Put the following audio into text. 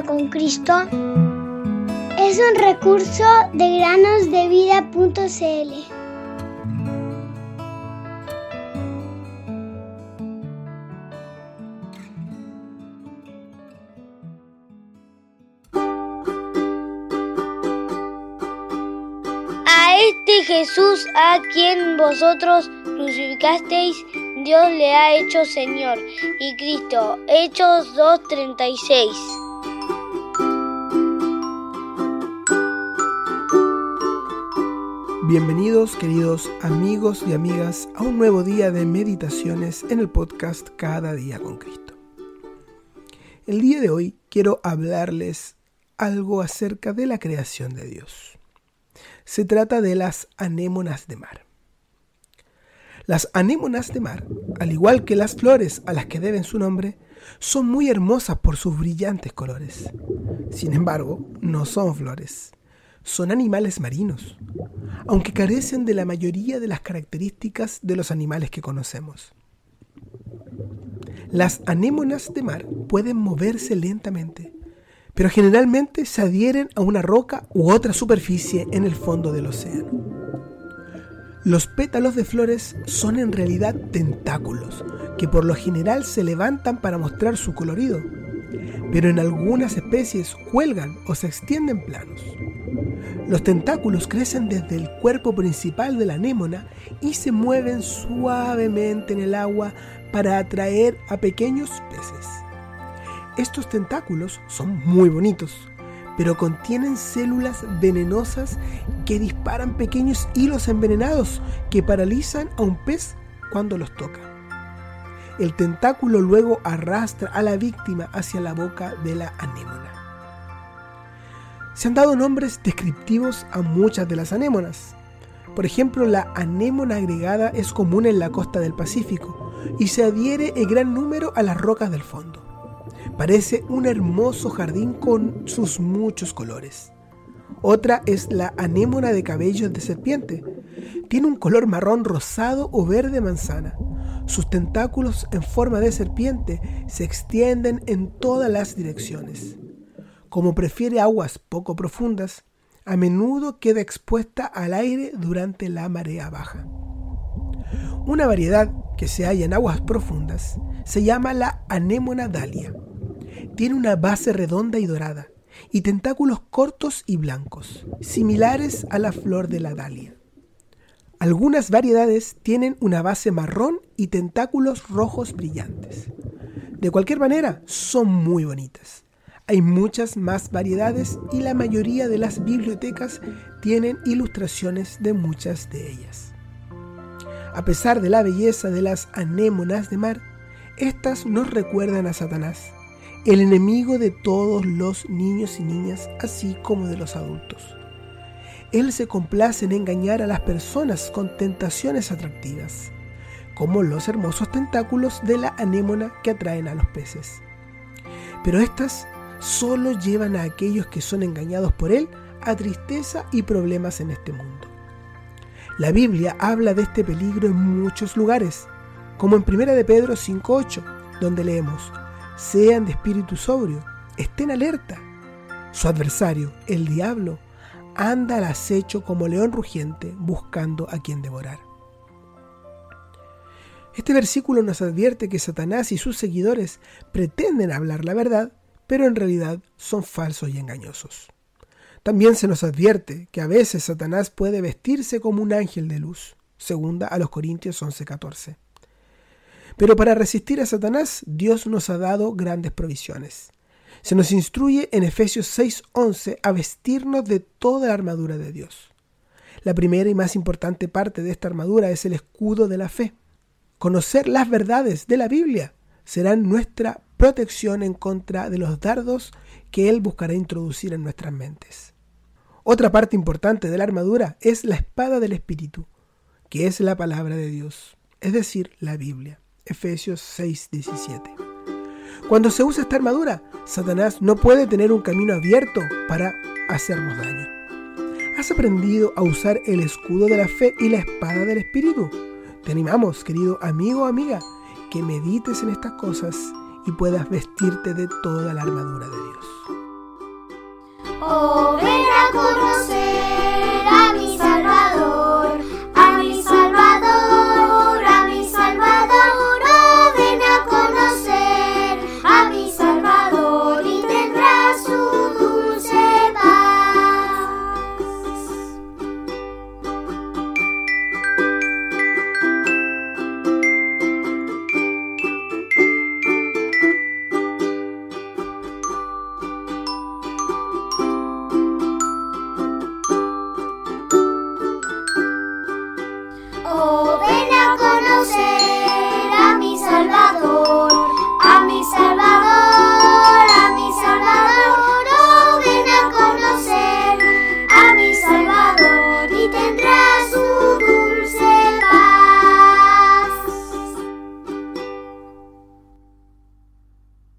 con Cristo es un recurso de granosdevida.cl. A este Jesús a quien vosotros crucificasteis, Dios le ha hecho Señor y Cristo. Hechos 2.36. Bienvenidos queridos amigos y amigas a un nuevo día de meditaciones en el podcast Cada día con Cristo. El día de hoy quiero hablarles algo acerca de la creación de Dios. Se trata de las anémonas de mar. Las anémonas de mar, al igual que las flores a las que deben su nombre, son muy hermosas por sus brillantes colores. Sin embargo, no son flores, son animales marinos, aunque carecen de la mayoría de las características de los animales que conocemos. Las anémonas de mar pueden moverse lentamente, pero generalmente se adhieren a una roca u otra superficie en el fondo del océano. Los pétalos de flores son en realidad tentáculos, que por lo general se levantan para mostrar su colorido, pero en algunas especies cuelgan o se extienden planos. Los tentáculos crecen desde el cuerpo principal de la anémona y se mueven suavemente en el agua para atraer a pequeños peces. Estos tentáculos son muy bonitos, pero contienen células venenosas que disparan pequeños hilos envenenados que paralizan a un pez cuando los toca. El tentáculo luego arrastra a la víctima hacia la boca de la anémona. Se han dado nombres descriptivos a muchas de las anémonas. Por ejemplo, la anémona agregada es común en la costa del Pacífico y se adhiere en gran número a las rocas del fondo. Parece un hermoso jardín con sus muchos colores. Otra es la anémona de cabellos de serpiente. Tiene un color marrón rosado o verde manzana. Sus tentáculos en forma de serpiente se extienden en todas las direcciones. Como prefiere aguas poco profundas, a menudo queda expuesta al aire durante la marea baja. Una variedad que se halla en aguas profundas se llama la anémona dalia. Tiene una base redonda y dorada y tentáculos cortos y blancos, similares a la flor de la dalia. Algunas variedades tienen una base marrón y tentáculos rojos brillantes. De cualquier manera, son muy bonitas. Hay muchas más variedades y la mayoría de las bibliotecas tienen ilustraciones de muchas de ellas. A pesar de la belleza de las anémonas de mar, estas nos recuerdan a Satanás, el enemigo de todos los niños y niñas, así como de los adultos. Él se complace en engañar a las personas con tentaciones atractivas, como los hermosos tentáculos de la anémona que atraen a los peces. Pero estas solo llevan a aquellos que son engañados por él a tristeza y problemas en este mundo. La Biblia habla de este peligro en muchos lugares, como en 1 de Pedro 5.8, donde leemos, sean de espíritu sobrio, estén alerta. Su adversario, el diablo, anda al acecho como león rugiente buscando a quien devorar. Este versículo nos advierte que Satanás y sus seguidores pretenden hablar la verdad, pero en realidad son falsos y engañosos. También se nos advierte que a veces Satanás puede vestirse como un ángel de luz, segunda a los Corintios 11:14. Pero para resistir a Satanás, Dios nos ha dado grandes provisiones. Se nos instruye en Efesios 6:11 a vestirnos de toda la armadura de Dios. La primera y más importante parte de esta armadura es el escudo de la fe. Conocer las verdades de la Biblia serán nuestra protección en contra de los dardos que Él buscará introducir en nuestras mentes. Otra parte importante de la armadura es la espada del Espíritu, que es la palabra de Dios, es decir, la Biblia. Efesios 6:17. Cuando se usa esta armadura, Satanás no puede tener un camino abierto para hacernos daño. ¿Has aprendido a usar el escudo de la fe y la espada del Espíritu? Te animamos, querido amigo o amiga, que medites en estas cosas y puedas vestirte de toda la armadura de Dios. Oh.